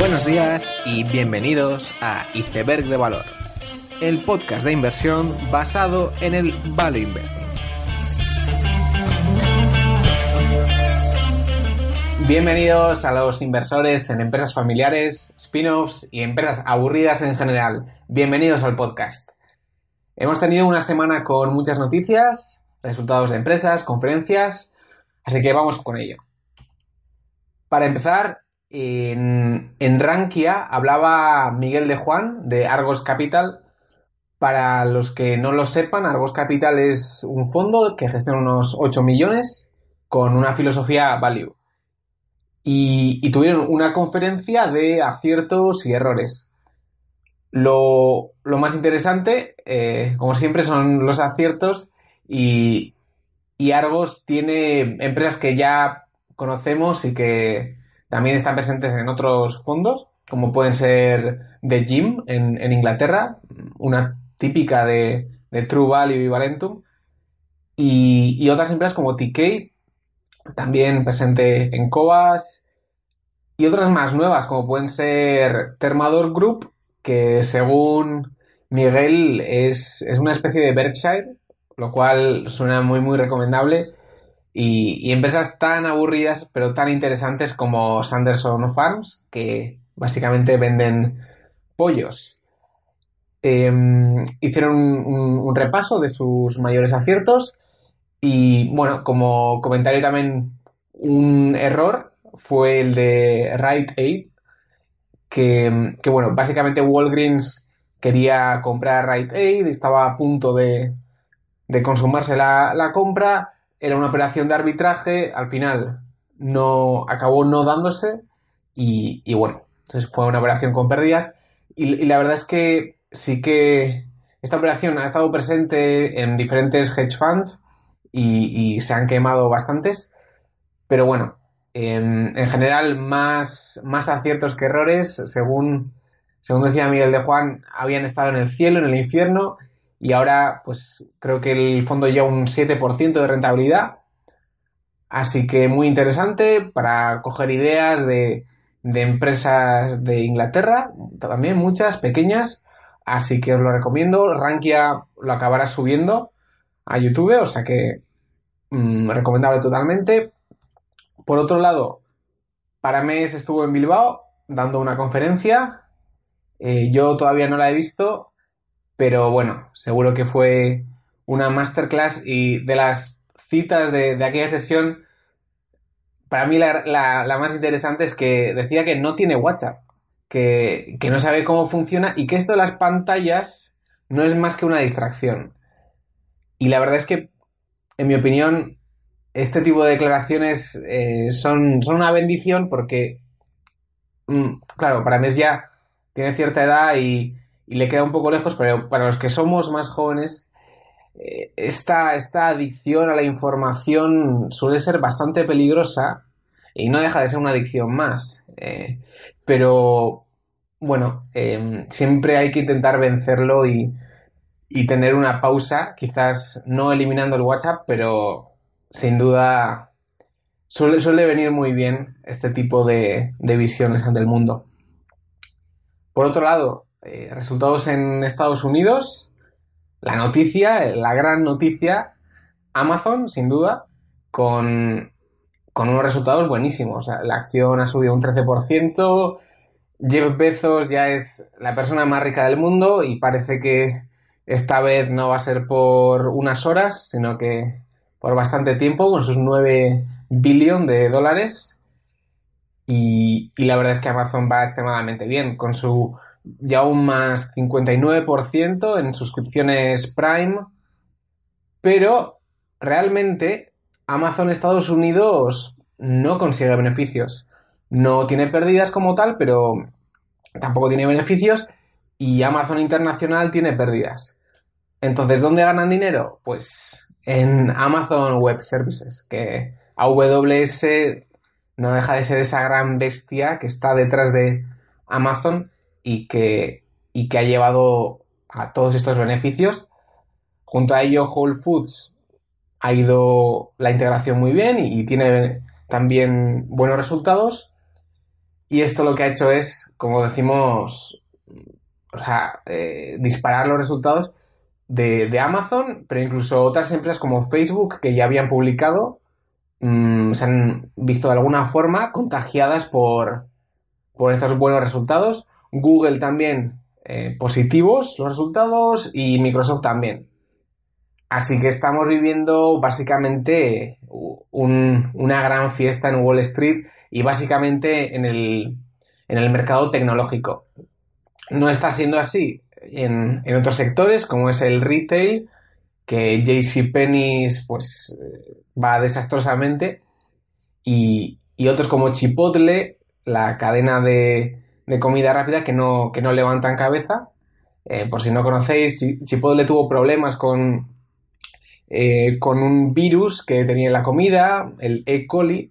Buenos días y bienvenidos a Iceberg de Valor, el podcast de inversión basado en el Value Investing. Bienvenidos a los inversores en empresas familiares, spin-offs y empresas aburridas en general. Bienvenidos al podcast. Hemos tenido una semana con muchas noticias, resultados de empresas, conferencias, así que vamos con ello. Para empezar, en, Rankia hablaba Miguel de Juan de Argos Capital. Para los que no lo sepan, Argos Capital es un fondo que gestiona unos 8 millones con una filosofía value. Y, tuvieron una conferencia de aciertos y errores. Lo, más interesante, eh, como siempre, son los aciertos y Argos tiene empresas que ya conocemos y que también están presentes en otros fondos, como pueden ser The Gym en, Inglaterra, una típica de, de, True Value y Valentum, y, otras empresas como TK, también presente en Cobas, y otras más nuevas, como pueden ser Thermador Group, que según Miguel es, es una especie de Berkshire, lo cual suena muy, muy recomendable. Y, y, empresas tan aburridas pero tan interesantes como Sanderson Farms, que básicamente venden pollos. Eh, hicieron un, repaso de sus mayores aciertos y bueno, como comentario también un error fue el de Right Aid, que, bueno, básicamente Walgreens quería comprar Right Aid, estaba a punto de, de consumarse la, la compra era una operación de arbitraje, al final no acabó no dándose y, bueno, entonces fue una operación con pérdidas. Y, la verdad es que sí que esta operación ha estado presente en diferentes hedge funds y, y se han quemado bastantes, pero bueno, en, en, general más, más aciertos que errores, según, según decía Miguel de Juan, habían estado en el cielo, en el infierno y ahora pues creo que el fondo lleva un 7% de rentabilidad. Así que muy interesante para coger ideas de, de, empresas de Inglaterra, también muchas pequeñas. Así que os lo recomiendo. Rankia lo acabará subiendo a YouTube, o sea que mmm, recomendable totalmente. Por otro lado, Paramés estuvo en Bilbao dando una conferencia. Eh, yo todavía no la he visto, pero bueno, seguro que fue una masterclass y de las citas de, de aquella sesión, para mí la, la, la, más interesante es que decía que no tiene WhatsApp, que, que no sabe cómo funciona y que esto de las pantallas no es más que una distracción. Y la verdad es que, en mi opinión, este tipo de declaraciones eh, son, son una bendición porque, mmm, claro, para mí es ya tiene cierta edad y y le queda un poco lejos, pero para los que somos más jóvenes, eh, esta, esta adicción a la información suele ser bastante peligrosa y no deja de ser una adicción más. Eh, pero bueno, eh, siempre hay que intentar vencerlo y, y, tener una pausa, quizás no eliminando el WhatsApp, pero sin duda suele, suele venir muy bien este tipo de, de visiones ante el mundo. Por otro lado, eh, resultados en Estados Unidos, la noticia, la gran noticia, Amazon, sin duda, con, con unos resultados buenísimos. la acción ha subido un 13%, Jeff Bezos ya es la persona más rica del mundo y parece que esta vez no va a ser por unas horas, sino que por bastante tiempo, con sus 9 billones de dólares. Y, y la verdad es que Amazon va extremadamente bien, con su ya un más 59% en suscripciones Prime, pero realmente Amazon Estados Unidos no consigue beneficios. No tiene pérdidas como tal, pero tampoco tiene beneficios y Amazon Internacional tiene pérdidas. Entonces, ¿dónde ganan dinero? Pues en Amazon Web Services, que AWS no deja de ser esa gran bestia que está detrás de Amazon y que, y que ha llevado a todos estos beneficios. Junto a ello, Whole Foods ha ido la integración muy bien y, tiene también buenos resultados. Y esto lo que ha hecho es, como decimos, o sea, eh, disparar los resultados de, Amazon, pero incluso otras empresas como Facebook que ya habían publicado mm, se han visto de alguna forma contagiadas por, por estos buenos resultados. Google también eh, positivos los resultados y Microsoft también. Así que estamos viviendo básicamente una gran fiesta en Wall Street y básicamente en el, en el mercado tecnológico. No está siendo así en, otros sectores, como es el retail, que JCPenney pues, va desastrosamente, y, otros como Chipotle, la cadena de, comida rápida, que no, que no levantan cabeza. Eh, por si no conocéis, Chipotle tuvo problemas con, eh, con un virus que tenía en la comida, el E. coli,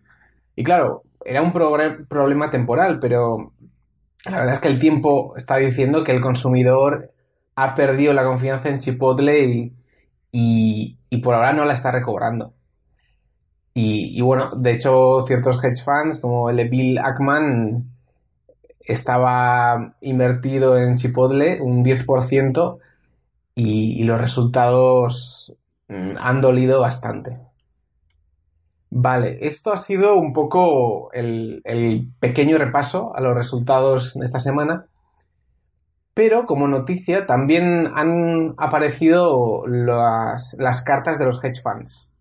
y claro, era un problema temporal, pero la verdad es que el tiempo está diciendo que el consumidor ha perdido la confianza en Chipotle y, por ahora no la está recobrando. Y, bueno, de hecho, ciertos hedge funds como el de Bill Ackman estaba invertido en Chipotle un 10% y, y los resultados mm, han dolido bastante. Vale, esto ha sido un poco el, pequeño repaso a los resultados de esta semana, pero como noticia también han aparecido las, cartas de los hedge funds.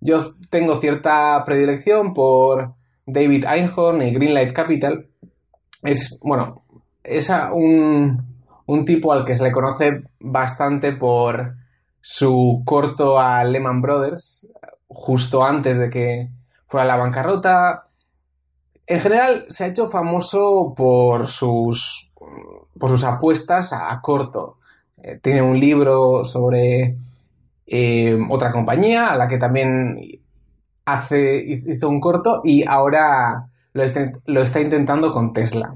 Yo tengo cierta predilección por David Einhorn y Greenlight Capital. Es, bueno, es un, un tipo al que se le conoce bastante por su corto a Lehman Brothers, justo antes de que fuera la bancarrota. En general se ha hecho famoso por sus, por sus apuestas a, corto. Eh, tiene un libro sobre eh, otra compañía a la que también hace, hizo un corto y ahora lo está, intentando con Tesla.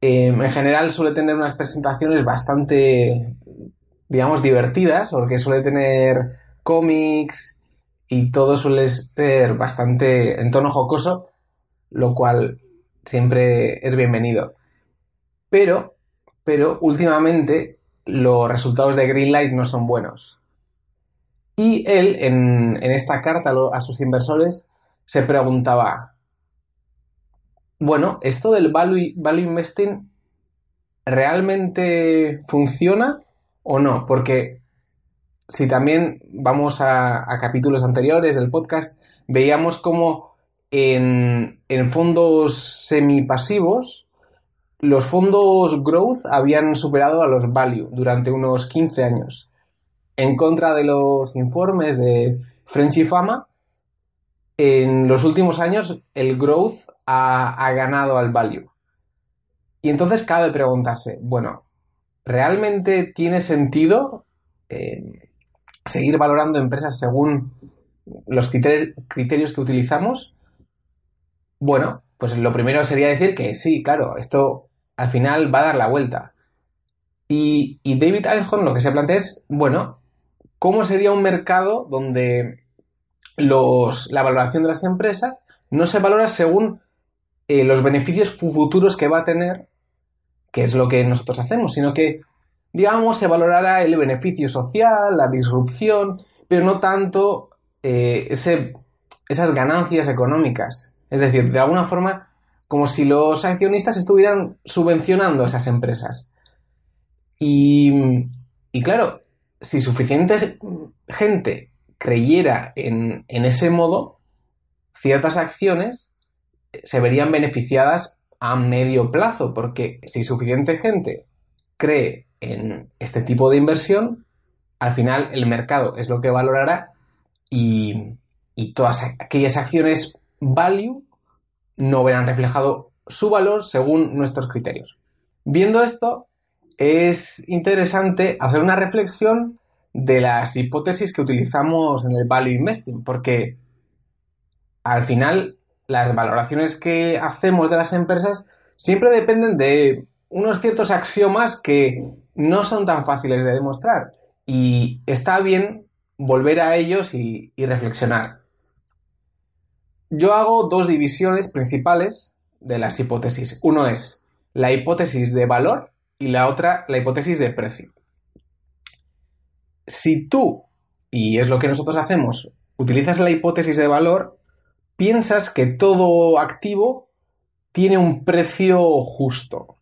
Eh, en general suele tener unas presentaciones bastante, digamos, divertidas, porque suele tener cómics y todo suele ser bastante en tono jocoso, lo cual siempre es bienvenido. Pero, pero últimamente los resultados de Greenlight no son buenos. Y él, en, esta carta a sus inversores, se preguntaba, bueno, ¿esto del value, value investing realmente funciona o no? Porque si también vamos a, capítulos anteriores del podcast, veíamos como en, fondos semipasivos los fondos growth habían superado a los value durante unos 15 años. En contra de los informes de French y Fama, en los últimos años el growth ha, ganado al value. Y entonces cabe preguntarse, bueno, ¿realmente tiene sentido eh, seguir valorando empresas según los criterios, que utilizamos, bueno, pues lo primero sería decir que sí, claro, esto al final va a dar la vuelta. Y, David Einhorn lo que se plantea es, bueno, ¿cómo sería un mercado donde los, la valoración de las empresas no se valora según eh, los beneficios futuros que va a tener, que es lo que nosotros hacemos, sino que digamos, se valorará el beneficio social, la disrupción, pero no tanto eh, ese, esas ganancias económicas. Es decir, de alguna forma, como si los accionistas estuvieran subvencionando a esas empresas. Y, y claro, si suficiente gente creyera en, en ese modo, ciertas acciones se verían beneficiadas a medio plazo, porque si suficiente gente cree en este tipo de inversión, al final el mercado es lo que valorará y, todas aquellas acciones value no verán reflejado su valor según nuestros criterios. Viendo esto, es interesante hacer una reflexión de las hipótesis que utilizamos en el value investing, porque al final las valoraciones que hacemos de las empresas siempre dependen de unos ciertos axiomas que no son tan fáciles de demostrar y está bien volver a ellos y, reflexionar. yo hago dos divisiones principales de las hipótesis. Uno es la hipótesis de valor y la otra la hipótesis de precio. Si tú, y es lo que nosotros hacemos, utilizas la hipótesis de valor, piensas que todo activo tiene un precio justo,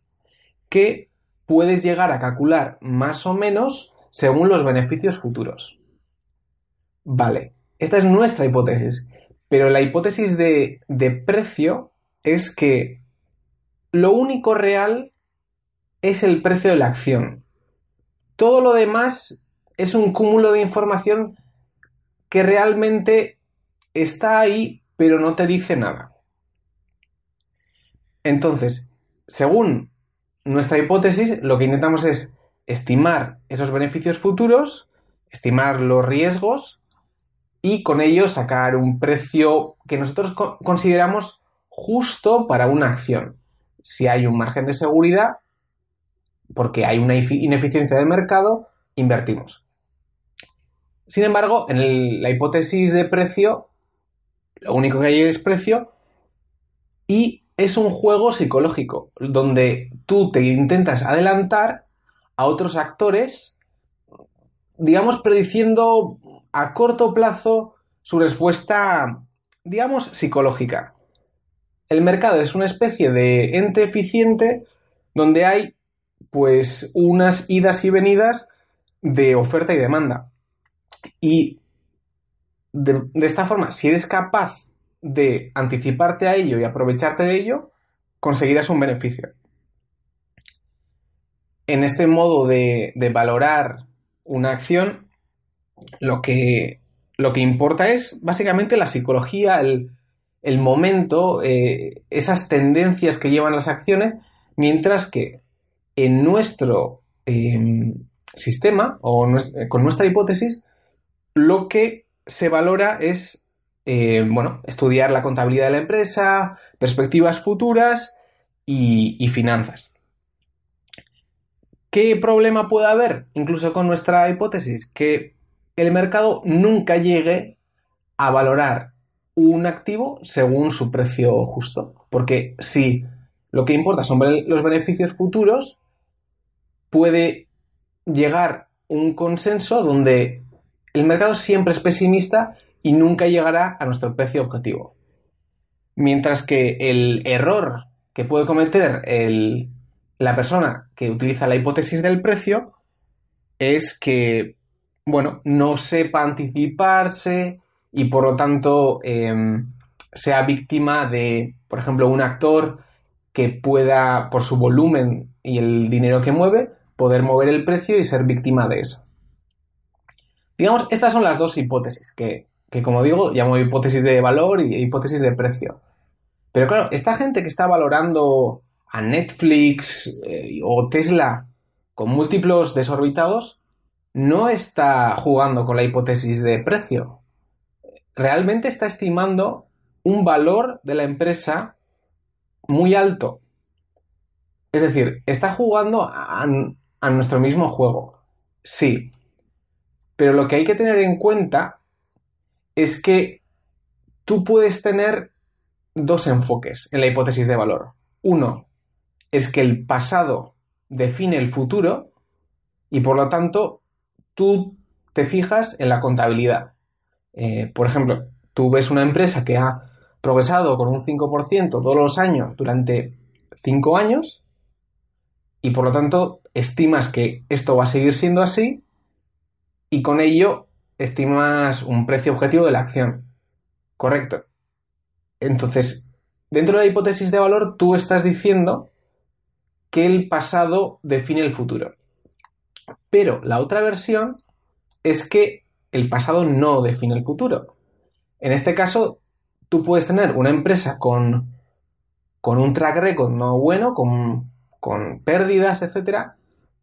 que puedes llegar a calcular más o menos según los beneficios futuros. Vale, esta es nuestra hipótesis, pero la hipótesis de, precio es que lo único real es el precio de la acción. Todo lo demás es un cúmulo de información que realmente está ahí, pero no te dice nada. Entonces, según nuestra hipótesis, lo que intentamos es estimar esos beneficios futuros, estimar los riesgos y con ello sacar un precio que nosotros consideramos justo para una acción. Si hay un margen de seguridad, porque hay una ineficiencia de mercado, invertimos. Sin embargo, en la hipótesis de precio, lo único que hay es precio y es un juego psicológico, donde tú te intentas adelantar a otros actores, digamos, prediciendo a corto plazo su respuesta, digamos, psicológica. El mercado es una especie de ente eficiente donde hay, pues, unas idas y venidas de oferta y demanda. Y de, de esta forma, si eres capaz de anticiparte a ello y aprovecharte de ello, conseguirás un beneficio. En este modo de, valorar una acción, lo que, lo que, importa es básicamente la psicología, el, momento, eh, esas tendencias que llevan las acciones, mientras que en nuestro em, sistema o con nuestra hipótesis, lo que se valora es eh, bueno, estudiar la contabilidad de la empresa, perspectivas futuras y, finanzas. ¿Qué problema puede haber, incluso con nuestra hipótesis? Que el mercado nunca llegue a valorar un activo según su precio justo. Porque si lo que importa son los beneficios futuros, puede llegar un consenso donde el mercado siempre es pesimista y nunca llegará a nuestro precio objetivo. Mientras que el error que puede cometer la persona que utiliza la hipótesis del precio es que, bueno, no sepa anticiparse y por lo tanto em, sea víctima de, por ejemplo, un actor que pueda, por su volumen y el dinero que mueve, poder mover el precio y ser víctima de eso. Digamos, estas son las dos hipótesis que que como digo, llamo hipótesis de valor y hipótesis de precio. Pero claro, esta gente que está valorando a Netflix eh, o Tesla con múltiplos desorbitados, no está jugando con la hipótesis de precio. Realmente está estimando un valor de la empresa muy alto. Es decir, está jugando a, a nuestro mismo juego. Sí. Pero lo que hay que tener en cuenta es que tú puedes tener dos enfoques en la hipótesis de valor. Uno es que el pasado define el futuro y por lo tanto tú te fijas en la contabilidad. Eh, por ejemplo, tú ves una empresa que ha progresado con un 5% todos los años durante 5 años y por lo tanto estimas que esto va a seguir siendo así y con ello estimas un precio objetivo de la acción. Correcto. Entonces, dentro de la hipótesis de valor, tú estás diciendo que el pasado define el futuro. Pero la otra versión es que el pasado no define el futuro. En este caso, tú puedes tener una empresa con, con un track record no bueno, con, con pérdidas, etcétera,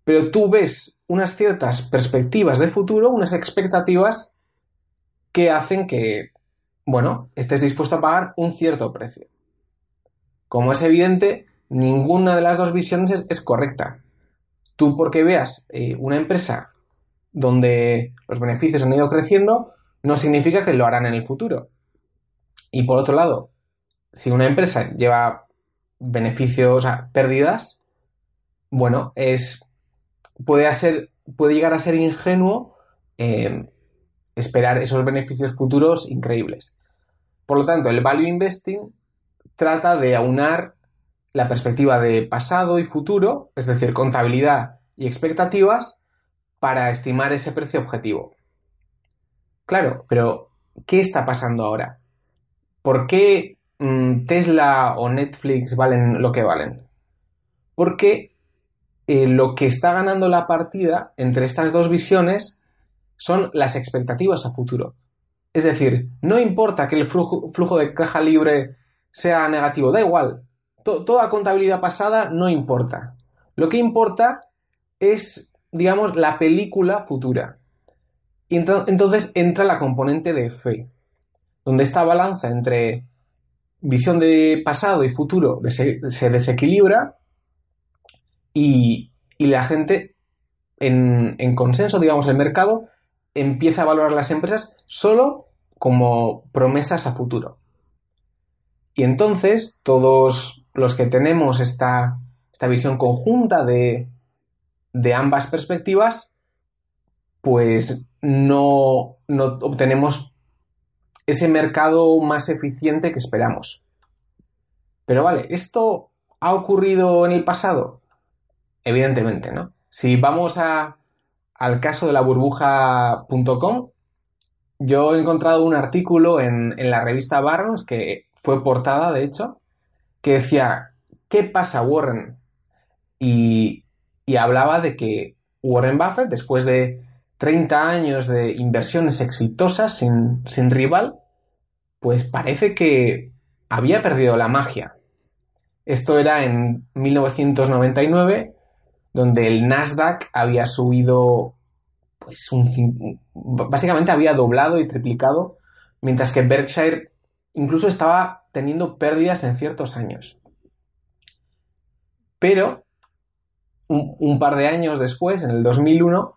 pero tú ves unas ciertas perspectivas de futuro, unas expectativas que hacen que, bueno, estés dispuesto a pagar un cierto precio. Como es evidente, ninguna de las dos visiones es, correcta. Tú porque veas eh, una empresa donde los beneficios han ido creciendo, no significa que lo harán en el futuro. Y por otro lado, si una empresa lleva beneficios, o pérdidas, bueno, es puede, ser, puede llegar a ser ingenuo eh, esperar esos beneficios futuros increíbles. Por lo tanto, el value investing trata de aunar la perspectiva de pasado y futuro, es decir, contabilidad y expectativas, para estimar ese precio objetivo. Claro, pero ¿qué está pasando ahora? ¿Por qué mm, Tesla o Netflix valen lo que valen? Porque eh, lo que está ganando la partida entre estas dos visiones son las expectativas a futuro. Es decir, no importa que el flujo, de caja libre sea negativo, da igual. toda contabilidad pasada no importa. Lo que importa es, digamos, la película futura. Y entonces entra la componente de fe, donde esta balanza entre visión de pasado y futuro se, desequilibra y, la gente, en, en, consenso, digamos, el mercado, empieza a valorar las empresas solo como promesas a futuro. Y entonces todos los que tenemos esta, esta visión conjunta de, de ambas perspectivas, pues no, no obtenemos ese mercado más eficiente que esperamos. Pero vale, ¿esto ha ocurrido en el pasado? Evidentemente, ¿no? Si vamos al caso de la burbuja.com, yo he encontrado un artículo en, la revista Barnes, que fue portada, de hecho, que decía, ¿qué pasa, Warren? Y, y hablaba de que Warren Buffett, después de 30 años de inversiones exitosas sin, rival, pues parece que había perdido la magia. Esto era en 1999, donde el Nasdaq había subido, pues un, básicamente había doblado y triplicado, mientras que Berkshire incluso estaba teniendo pérdidas en ciertos años. Pero un, par de años después, en el 2001,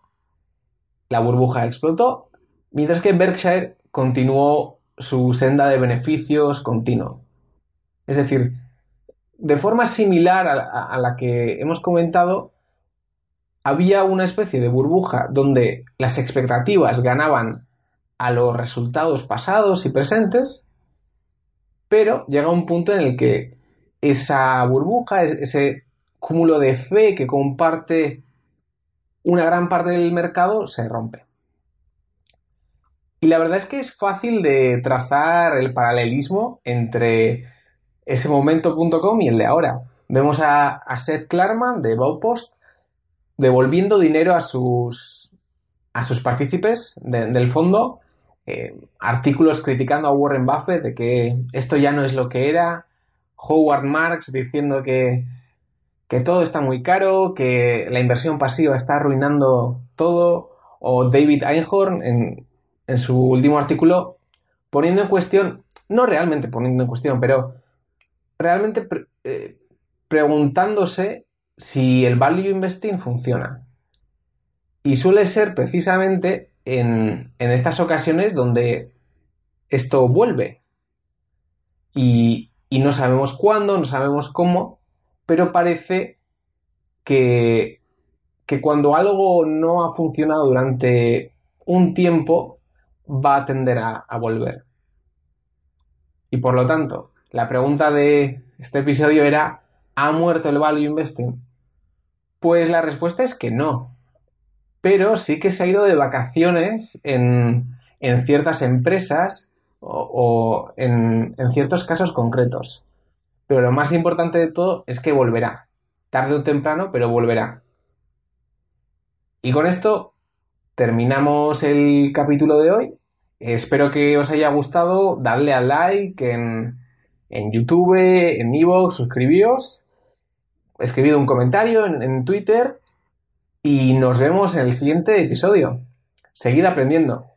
la burbuja explotó, mientras que Berkshire continuó su senda de beneficios continuo. Es decir, de forma similar a, la que hemos comentado, había una especie de burbuja donde las expectativas ganaban a los resultados pasados y presentes, pero llega un punto en el que esa burbuja, ese cúmulo de fe que comparte una gran parte del mercado se rompe. Y la verdad es que es fácil de trazar el paralelismo entre ese momento.com y el de ahora. Vemos a, Seth Klarman de Baupost devolviendo dinero a sus, a sus partícipes del fondo, eh, artículos criticando a Warren Buffett de que esto ya no es lo que era, Howard Marks diciendo que que todo está muy caro, que la inversión pasiva está arruinando todo, o David Einhorn en, su último artículo poniendo en cuestión, no realmente poniendo en cuestión, pero realmente eh, preguntándose si el value investing funciona. Y suele ser precisamente en, en estas ocasiones donde esto vuelve. Y, y no sabemos cuándo, no sabemos cómo, pero parece que, que cuando algo no ha funcionado durante un tiempo, va a tender a, volver. Y por lo tanto, la pregunta de este episodio era, ¿ha muerto el value investing? Pues la respuesta es que no. Pero sí que se ha ido de vacaciones en, ciertas empresas o, en, ciertos casos concretos. Pero lo más importante de todo es que volverá. Tarde o temprano, pero volverá. Y con esto terminamos el capítulo de hoy. Espero que os haya gustado. Dadle al like en, en YouTube, en Evox, suscribíos. Escribid un comentario en, en Twitter. Y nos vemos en el siguiente episodio. Seguid aprendiendo.